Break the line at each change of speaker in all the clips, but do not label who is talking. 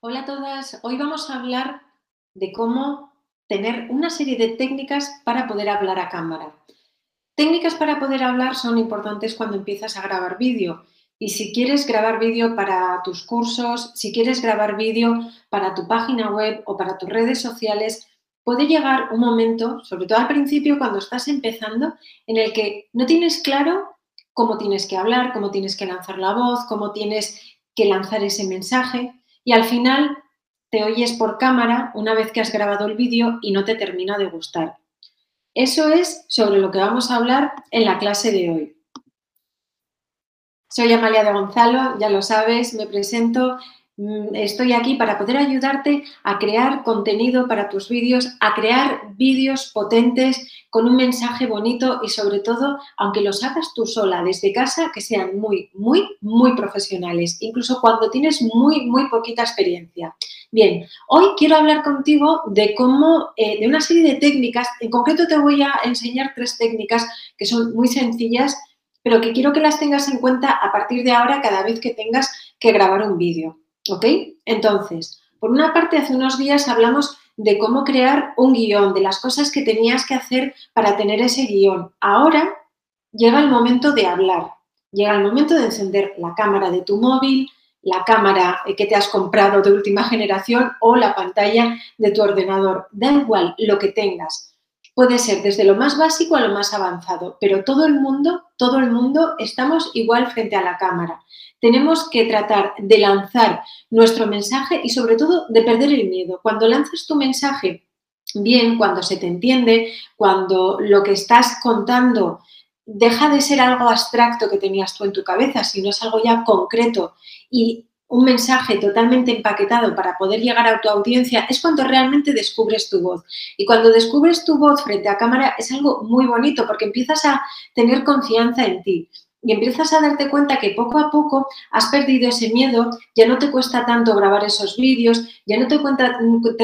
Hola a todas, hoy vamos a hablar de cómo tener una serie de técnicas para poder hablar a cámara. Técnicas para poder hablar son importantes cuando empiezas a grabar vídeo. Y si quieres grabar vídeo para tus cursos, si quieres grabar vídeo para tu página web o para tus redes sociales, puede llegar un momento, sobre todo al principio cuando estás empezando, en el que no tienes claro cómo tienes que hablar, cómo tienes que lanzar la voz, cómo tienes que lanzar ese mensaje y al final te oyes por cámara una vez que has grabado el vídeo y no te termina de gustar. Eso es sobre lo que vamos a hablar en la clase de hoy. Soy Amalia de Gonzalo, ya lo sabes, me presento. Mm, estoy aquí para poder ayudarte a crear contenido para tus vídeos, a crear vídeos potentes con un mensaje bonito y sobre todo, aunque los hagas tú sola desde casa, que sean muy, muy, muy profesionales, incluso cuando tienes muy, muy poquita experiencia. Bien, hoy quiero hablar contigo de cómo, eh, de una serie de técnicas, en concreto te voy a enseñar tres técnicas que son muy sencillas, pero que quiero que las tengas en cuenta a partir de ahora cada vez que tengas que grabar un vídeo. ¿Ok? Entonces, por una parte, hace unos días hablamos de cómo crear un guion, de las cosas que tenías que hacer para tener ese guion. Ahora llega el momento de hablar, llega el momento de encender la cámara de tu móvil, la cámara que te has comprado de última generación o la pantalla de tu ordenador. Da igual lo que tengas. Puede ser desde lo más básico a lo más avanzado, pero todo el mundo, todo el mundo estamos igual frente a la cámara tenemos que tratar de lanzar nuestro mensaje y sobre todo de perder el miedo. Cuando lanzas tu mensaje bien, cuando se te entiende, cuando lo que estás contando deja de ser algo abstracto que tenías tú en tu cabeza, sino es algo ya concreto y un mensaje totalmente empaquetado para poder llegar a tu audiencia, es cuando realmente descubres tu voz. Y cuando descubres tu voz frente a cámara es algo muy bonito porque empiezas a tener confianza en ti y empiezas a darte cuenta que poco a poco has perdido ese miedo, ya no te cuesta tanto grabar esos vídeos, ya no te,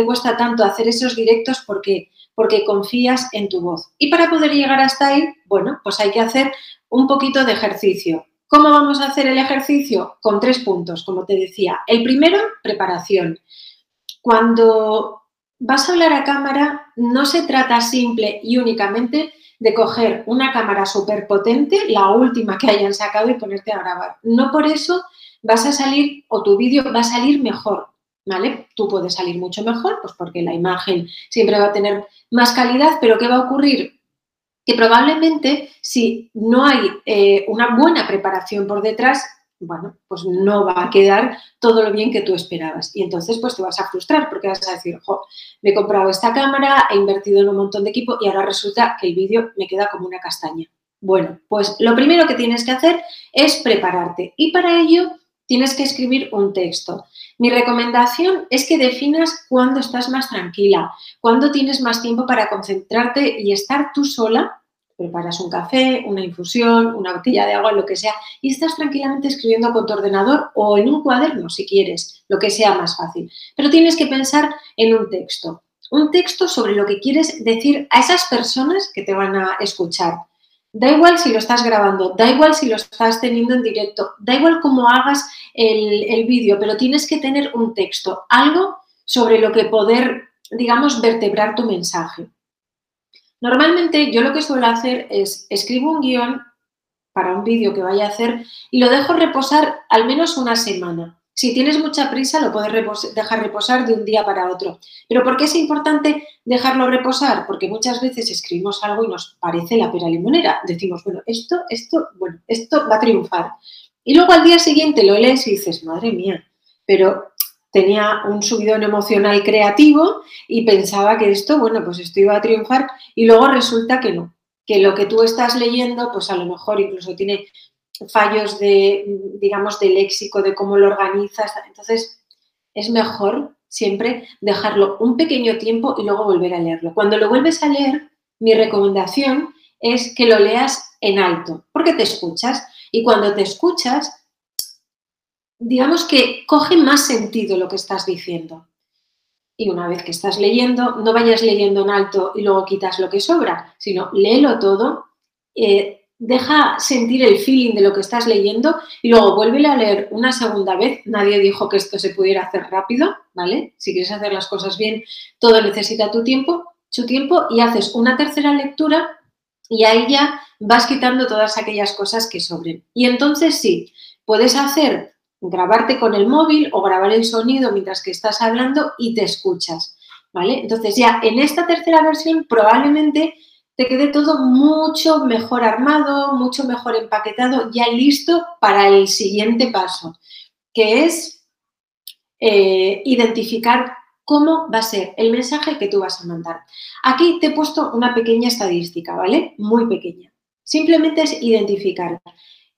cuesta tanto hacer esos directos porque, porque confías en tu voz. Y para poder llegar hasta ahí, bueno, pues hay que hacer un poquito de ejercicio. ¿Cómo vamos a hacer el ejercicio? Con tres puntos, como te decía. El primero, preparación. Cuando vas a hablar a cámara, no se trata simple y únicamente de coger una cámara súper potente, la última que hayan sacado y ponerte a grabar. No por eso vas a salir o tu vídeo va a salir mejor, ¿vale? Tú puedes salir mucho mejor, pues porque la imagen siempre va a tener más calidad, pero ¿qué va a ocurrir? Que probablemente si no hay eh, una buena preparación por detrás, bueno, pues no va a quedar todo lo bien que tú esperabas. Y entonces, pues te vas a frustrar porque vas a decir, jo, me he comprado esta cámara, he invertido en un montón de equipo y ahora resulta que el vídeo me queda como una castaña. Bueno, pues lo primero que tienes que hacer es prepararte y para ello tienes que escribir un texto. Mi recomendación es que definas cuándo estás más tranquila, cuándo tienes más tiempo para concentrarte y estar tú sola preparas un café, una infusión, una botella de agua, lo que sea, y estás tranquilamente escribiendo con tu ordenador o en un cuaderno, si quieres, lo que sea más fácil. Pero tienes que pensar en un texto, un texto sobre lo que quieres decir a esas personas que te van a escuchar. Da igual si lo estás grabando, da igual si lo estás teniendo en directo, da igual cómo hagas el, el vídeo, pero tienes que tener un texto, algo sobre lo que poder, digamos, vertebrar tu mensaje. Normalmente yo lo que suelo hacer es escribo un guion para un vídeo que vaya a hacer y lo dejo reposar al menos una semana. Si tienes mucha prisa, lo puedes dejar reposar de un día para otro. Pero ¿por qué es importante dejarlo reposar? Porque muchas veces escribimos algo y nos parece la pera limonera. Decimos, bueno, esto, esto, bueno, esto va a triunfar. Y luego al día siguiente lo lees y dices, madre mía, pero tenía un subidón emocional creativo y pensaba que esto, bueno, pues esto iba a triunfar y luego resulta que no, que lo que tú estás leyendo, pues a lo mejor incluso tiene fallos de, digamos, de léxico, de cómo lo organizas. Entonces, es mejor siempre dejarlo un pequeño tiempo y luego volver a leerlo. Cuando lo vuelves a leer, mi recomendación es que lo leas en alto, porque te escuchas y cuando te escuchas digamos que coge más sentido lo que estás diciendo. Y una vez que estás leyendo, no vayas leyendo en alto y luego quitas lo que sobra, sino léelo todo, eh, deja sentir el feeling de lo que estás leyendo y luego vuelve a leer una segunda vez. Nadie dijo que esto se pudiera hacer rápido, ¿vale? Si quieres hacer las cosas bien, todo necesita tu tiempo, su tiempo y haces una tercera lectura y ahí ya vas quitando todas aquellas cosas que sobren. Y entonces sí, puedes hacer grabarte con el móvil o grabar el sonido mientras que estás hablando y te escuchas, ¿vale? Entonces ya en esta tercera versión probablemente te quede todo mucho mejor armado, mucho mejor empaquetado, ya listo para el siguiente paso, que es eh, identificar cómo va a ser el mensaje que tú vas a mandar. Aquí te he puesto una pequeña estadística, ¿vale? Muy pequeña. Simplemente es identificar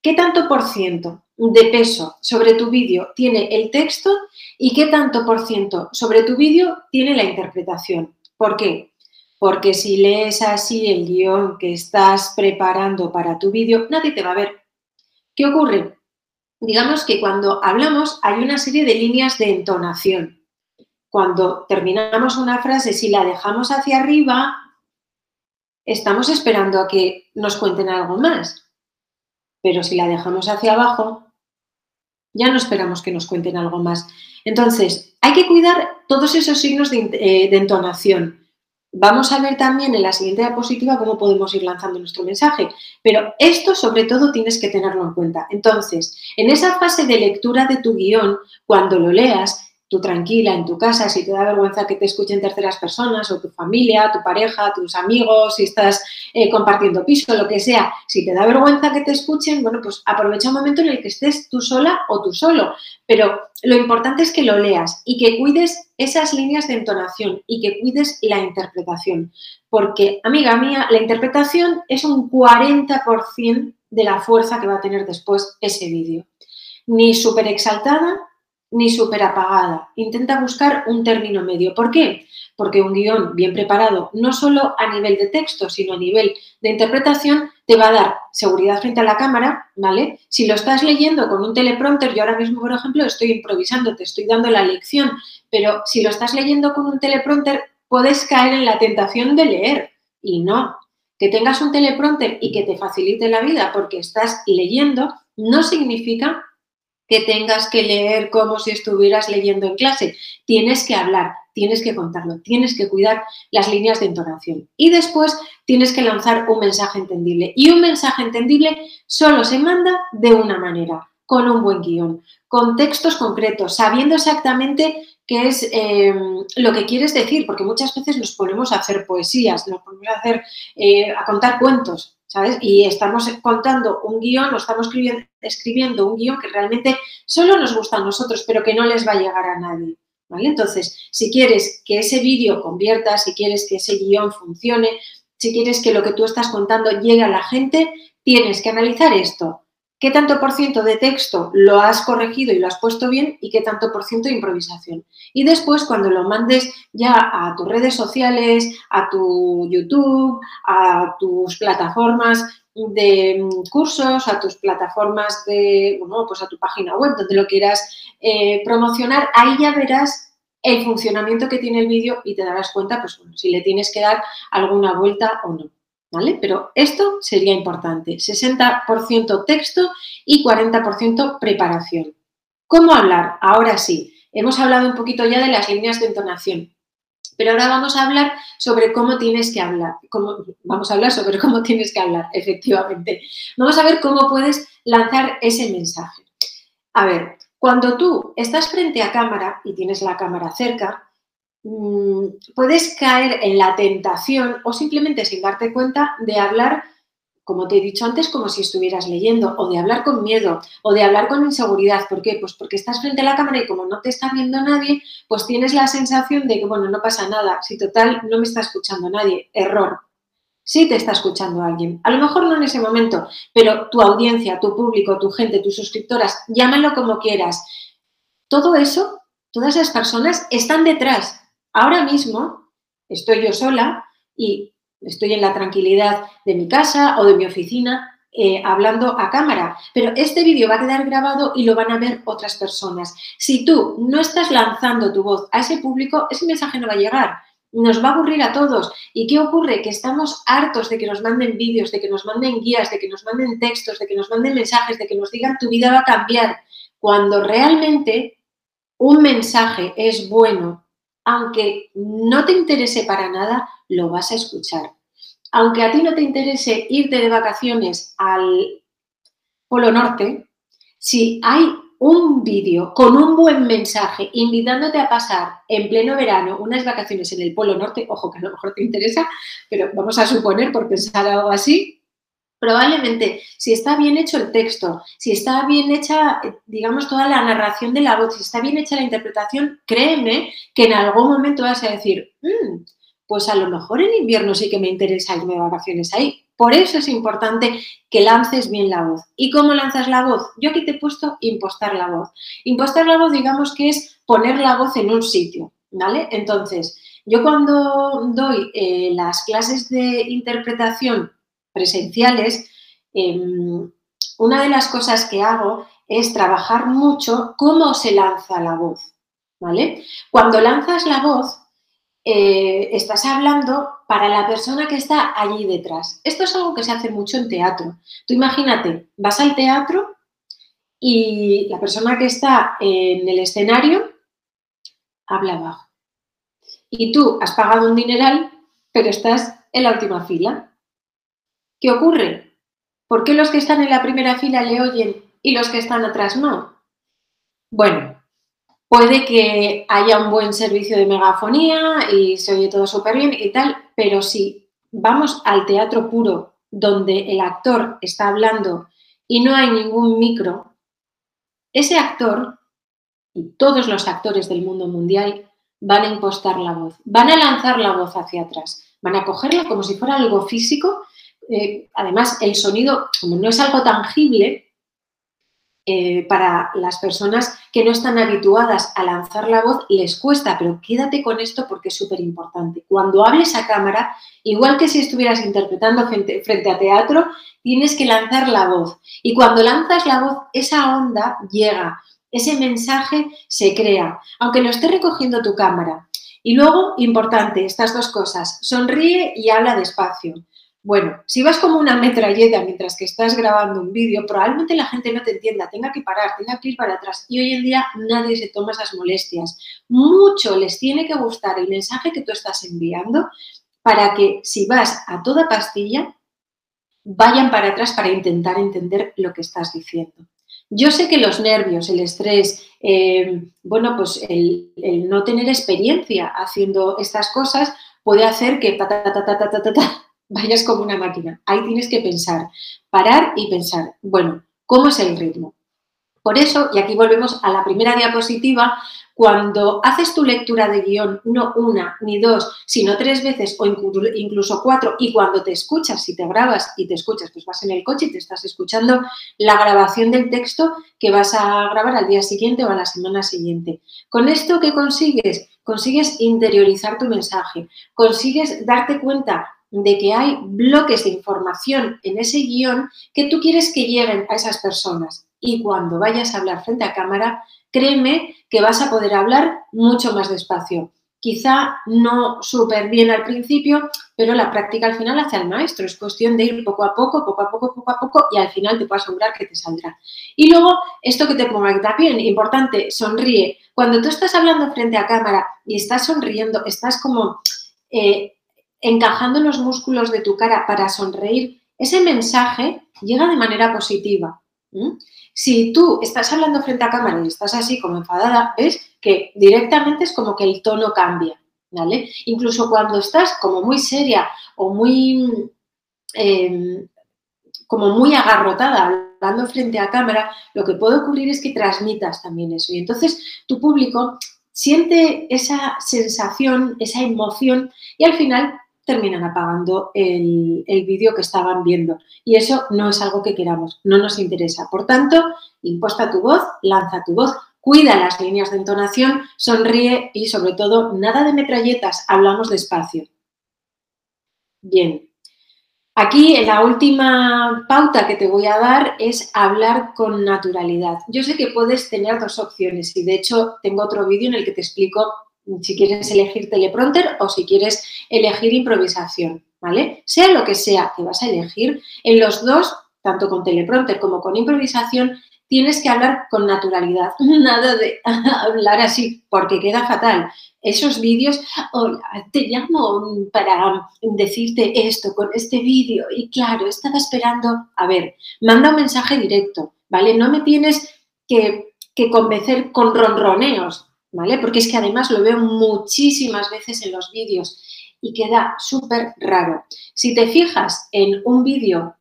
qué tanto por ciento de peso sobre tu vídeo tiene el texto y qué tanto por ciento sobre tu vídeo tiene la interpretación. ¿Por qué? Porque si lees así el guion que estás preparando para tu vídeo, nadie te va a ver. ¿Qué ocurre? Digamos que cuando hablamos hay una serie de líneas de entonación. Cuando terminamos una frase, si la dejamos hacia arriba, estamos esperando a que nos cuenten algo más. Pero si la dejamos hacia abajo, ya no esperamos que nos cuenten algo más. Entonces, hay que cuidar todos esos signos de, eh, de entonación. Vamos a ver también en la siguiente diapositiva cómo podemos ir lanzando nuestro mensaje, pero esto sobre todo tienes que tenerlo en cuenta. Entonces, en esa fase de lectura de tu guion, cuando lo leas, tú tranquila en tu casa, si te da vergüenza que te escuchen terceras personas o tu familia, tu pareja, tus amigos, si estás eh, compartiendo piso, lo que sea, si te da vergüenza que te escuchen, bueno, pues aprovecha un momento en el que estés tú sola o tú solo. Pero lo importante es que lo leas y que cuides esas líneas de entonación y que cuides la interpretación. Porque, amiga mía, la interpretación es un 40% de la fuerza que va a tener después ese vídeo. Ni súper exaltada, ni súper apagada. Intenta buscar un término medio. ¿Por qué? Porque un guion bien preparado, no solo a nivel de texto, sino a nivel de interpretación, te va a dar seguridad frente a la cámara, ¿vale? Si lo estás leyendo con un teleprompter, yo ahora mismo, por ejemplo, estoy improvisando, te estoy dando la lección, pero si lo estás leyendo con un teleprompter, puedes caer en la tentación de leer. Y no, que tengas un teleprompter y que te facilite la vida porque estás leyendo, no significa que tengas que leer como si estuvieras leyendo en clase. Tienes que hablar, tienes que contarlo, tienes que cuidar las líneas de entonación. Y después tienes que lanzar un mensaje entendible. Y un mensaje entendible solo se manda de una manera, con un buen guion, con textos concretos, sabiendo exactamente qué es em, lo que quieres decir, porque muchas veces nos ponemos a hacer poesías, nos ponemos a, hacer, eh, a contar cuentos, ¿sabes? Y estamos contando un guion, o estamos escribiendo, un guion que realmente solo nos gusta a nosotros, pero que no les va a llegar a nadie. ¿Vale? Entonces, si quieres que ese vídeo convierta, si quieres que ese guion funcione, si quieres que lo que tú estás contando llegue a la gente, tienes que analizar esto qué tanto por ciento de texto lo has corregido y lo has puesto bien y qué tanto por ciento de improvisación. Y después, cuando lo mandes ya a tus redes sociales, a tu YouTube, a tus plataformas de mm, cursos, a tus plataformas de, bueno, pues a tu página web, donde lo quieras eh, promocionar, ahí ya verás el funcionamiento que tiene el vídeo y te darás cuenta, pues bueno, si le tienes que dar alguna vuelta o no. ¿Vale? Pero esto sería importante, 60% texto y 40% preparación. ¿Cómo hablar? Ahora sí, hemos hablado un poquito ya de las líneas de entonación, pero ahora vamos a hablar sobre cómo tienes que hablar. vamos a hablar sobre cómo tienes que hablar, efectivamente. Vamos a ver cómo puedes lanzar ese mensaje. A ver, cuando tú estás frente a cámara y tienes la cámara cerca, Mm, puedes caer en la tentación o simplemente sin darte cuenta de hablar, como te he dicho antes, como si estuvieras leyendo, o de hablar con miedo, o de hablar con inseguridad. ¿Por qué? Pues porque estás frente a la cámara y como no te está viendo nadie, pues tienes la sensación de que, bueno, no pasa nada, si total no me está escuchando nadie. Error. Sí te está escuchando alguien. A lo mejor no en ese momento, pero tu audiencia, tu público, tu gente, tus suscriptoras, llámalo como quieras. Todo eso, todas esas personas están detrás Ahora mismo estoy yo sola y estoy en la tranquilidad de mi casa o de mi oficina eh, hablando a cámara, pero este vídeo va a quedar grabado y lo van a ver otras personas. Si tú no estás lanzando tu voz a ese público, ese mensaje no va a llegar. nos va a aburrir a todos. ¿Y qué ocurre? Que estamos hartos de que nos manden vídeos, de que nos manden guías, de que nos manden textos, de que nos manden mensajes, de que nos digan tu vida va a cambiar. Cuando realmente un mensaje es bueno, aunque no te interese para nada, lo vas a escuchar. Aunque a ti no te interese irte de vacaciones al Polo Norte, si hay un vídeo con un buen mensaje invitándote a pasar en pleno verano unas vacaciones en el Polo Norte, ojo que a lo mejor te interesa, pero vamos a suponer por pensar algo así, probablemente si está bien hecho el texto, si está bien hecha, digamos, toda la narración de la voz, si está bien hecha la interpretación, créeme que en algún momento vas a decir, mm, pues a lo mejor en invierno sí que me interesa irme de vacaciones ahí. Por eso es importante que lances bien la voz. ¿Y cómo lanzas la voz? Yo aquí te he puesto impostar la voz. Impostar la voz, digamos que es poner la voz en un sitio, ¿vale? Entonces, yo cuando doy eh, las clases de interpretación presenciales, em, una de las cosas que hago es trabajar mucho cómo se lanza la voz, ¿vale? Cuando lanzas la voz, eh, estás hablando para la persona que está allí detrás. Esto es algo que se hace mucho en teatro. Tú imagínate, vas al teatro y la persona que está en el escenario habla bajo. Y tú has pagado un dineral, pero estás en la última fila. ¿Qué ocurre? ¿Por qué los que están en la primera fila le oyen y los que están atrás no? Bueno, Puede que haya un buen servicio de megafonía y se oye todo súper bien y tal, pero si vamos al teatro puro donde el actor está hablando y no hay ningún micro, ese actor y todos los actores del mundo mundial van a impostar la voz, van a lanzar la voz hacia atrás, van a cogerla como si fuera algo físico. Eh, además, el sonido, como no es algo tangible, eh, para las personas que no están habituadas a lanzar la voz les cuesta, pero quédate con esto porque es súper importante. Cuando hables a cámara, igual que si estuvieras interpretando frente, frente a teatro, tienes que lanzar la voz. Y cuando lanzas la voz, esa onda llega, ese mensaje se crea, aunque lo esté recogiendo tu cámara. Y luego, importante, estas dos cosas, sonríe y habla despacio. Bueno, si vas como una metralleta mientras que estás grabando un vídeo, probablemente la gente no te entienda, tenga que parar, tenga que ir para atrás. Y hoy en día nadie se toma esas molestias. Mucho les tiene que gustar el mensaje que tú estás enviando para que si vas a toda pastilla, vayan para atrás para intentar entender lo que estás diciendo. Yo sé que los nervios, el estrés, eh, bueno, pues el, no tener experiencia haciendo estas cosas puede hacer que vayas como una máquina. Ahí tienes que pensar, parar y pensar, bueno, ¿cómo es el ritmo? Por eso, y aquí volvemos a la primera diapositiva, cuando haces tu lectura de guion, no una ni dos, sino tres veces o incluso cuatro, y cuando te escuchas, si te grabas y te escuchas, pues vas en el coche y te estás escuchando la grabación del texto que vas a grabar al día siguiente o a la semana siguiente. Con esto, ¿qué consigues? Consigues interiorizar tu mensaje, consigues darte cuenta de que hay bloques de información en ese guion que tú quieres que lleguen a esas personas. Y cuando vayas a hablar frente a cámara, créeme que vas a poder hablar mucho más despacio. Quizá no súper bien al principio, pero la práctica al final hace al maestro. Es cuestión de ir poco a poco, poco a poco, poco a poco y al final te puedo asegurar que te saldrá. Y luego, esto que te pongo aquí también, importante, sonríe. Cuando tú estás hablando frente a cámara y estás sonriendo, estás como eh, encajando los músculos de tu cara para sonreír, ese mensaje llega de manera positiva. Si tú estás hablando frente a cámara y estás así como enfadada, ves que directamente es como que el tono cambia, ¿vale? Incluso cuando estás como muy seria o muy, em, como muy agarrotada hablando frente a cámara, lo que puede ocurrir es que transmitas también eso. Y entonces tu público siente esa sensación, esa emoción y al final terminan apagando el, vídeo que estaban viendo. Y eso no es algo que queramos, no nos interesa. Por tanto, imposta tu voz, lanza tu voz, cuida las líneas de entonación, sonríe y sobre todo nada de metralletas, hablamos despacio. Bien. Aquí la última pauta que te voy a dar es hablar con naturalidad. Yo sé que puedes tener dos opciones y de hecho tengo otro vídeo en el que te explico si quieres elegir teleprompter o si quieres elegir improvisación, ¿vale? Sea lo que sea que vas a elegir, en los dos, tanto con teleprompter como con improvisación, tienes que hablar con naturalidad, nada de hablar así, porque queda fatal. Esos vídeos, hola, te llamo para decirte esto con este vídeo y claro, estaba esperando, a ver, manda un mensaje directo, ¿vale? No me tienes que, que convencer con ronroneos, ¿vale? Porque es que además lo veo muchísimas veces en los vídeos y queda súper raro. Si te fijas en un vídeo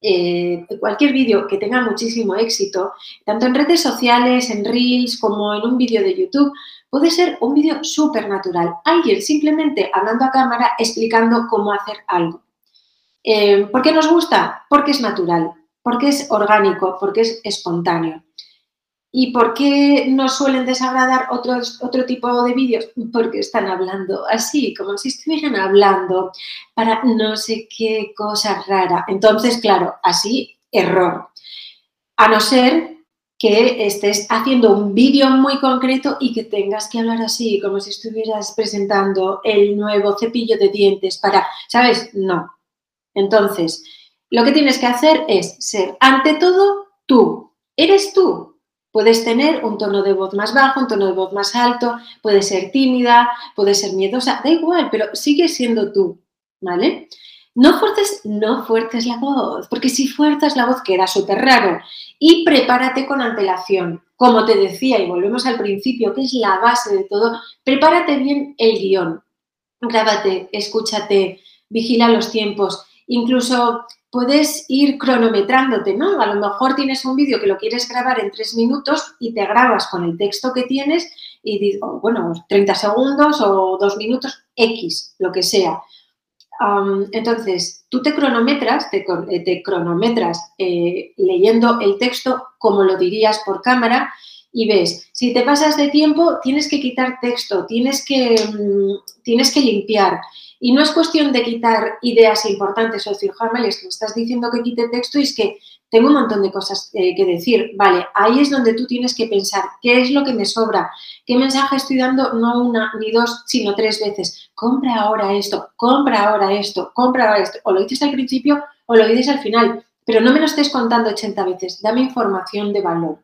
eh, cualquier vídeo que tenga muchísimo éxito, tanto en redes sociales, en Reels, como en un vídeo de YouTube, puede ser un vídeo súper natural. Alguien simplemente hablando a cámara explicando cómo hacer algo. Eh, ¿Por qué nos gusta? Porque es natural, porque es orgánico, porque es espontáneo. ¿Y por qué no suelen desagradar otros, otro tipo de vídeos? Porque están hablando así, como si estuvieran hablando para no sé qué cosa rara. Entonces, claro, así, error. A no ser que estés haciendo un vídeo muy concreto y que tengas que hablar así, como si estuvieras presentando el nuevo cepillo de dientes para, ¿sabes? No. Entonces, lo que tienes que hacer es ser, ante todo, tú. Eres tú, Puedes tener un tono de voz más bajo, un tono de voz más alto, puedes ser tímida, puedes ser miedosa, da igual, pero sigue siendo tú, ¿vale? No fuerces, no fuertes la voz, porque si fuerzas la voz queda súper raro. Y prepárate con antelación. Como te decía, y volvemos al principio, que es la base de todo, prepárate bien el guion. Grábate, escúchate, vigila los tiempos. Incluso puedes ir cronometrándote, ¿no? A lo mejor tienes un vídeo que lo quieres grabar en tres minutos y te grabas con el texto que tienes y digo, bueno, 30 segundos o dos minutos, X, lo que sea. entonces, tú te cronometras, te, eh, cronometras eh, leyendo el texto como lo dirías por cámara y ves, si te pasas de tiempo, tienes que quitar texto, tienes que, mm, tienes que limpiar. Y no es cuestión de quitar ideas importantes o decir, es que me estás diciendo que quite texto y es que tengo un montón de cosas eh, que decir. Vale, ahí es donde tú tienes que pensar qué es lo que me sobra, qué mensaje estoy dando, no una ni dos, sino tres veces. Compra ahora esto, compra ahora esto, compra ahora esto. O lo dices al principio o lo dices al final, pero no me lo estés contando 80 veces. Dame información de valor.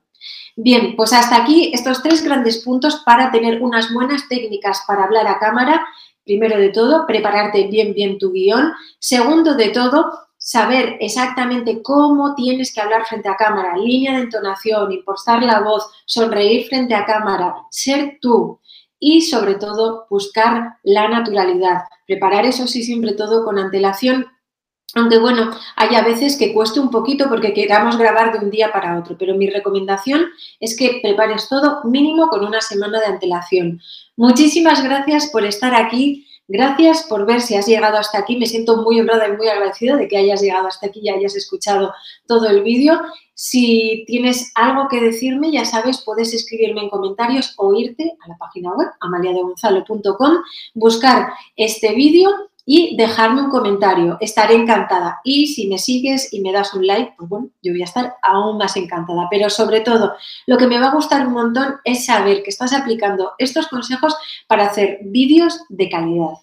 Bien, pues hasta aquí estos tres grandes puntos para tener unas buenas técnicas para hablar a cámara primero de todo, prepararte bien, bien tu guion. Segundo de todo, saber exactamente cómo tienes que hablar frente a cámara, línea de entonación, impostar la voz, sonreír frente a cámara, ser tú y sobre todo buscar la naturalidad. Preparar eso sí siempre todo con antelación aunque bueno, hay a veces que cueste un poquito porque queramos grabar de un día para otro, pero mi recomendación es que prepares todo mínimo con una semana de antelación. Muchísimas gracias por estar aquí. Gracias por ver si has llegado hasta aquí. Me siento muy honrada y muy agradecida de que hayas llegado hasta aquí y hayas escuchado todo el vídeo. Si tienes algo que decirme, ya sabes, puedes escribirme en comentarios o irte a la página web amaliadegonzalo.com, buscar este vídeo y dejarme un comentario. Estaré encantada. Y si me sigues y me das un like, pues bueno, yo voy a estar aún más encantada. Pero sobre todo, lo que me va a gustar un montón es saber que estás aplicando estos consejos para hacer vídeos de calidad.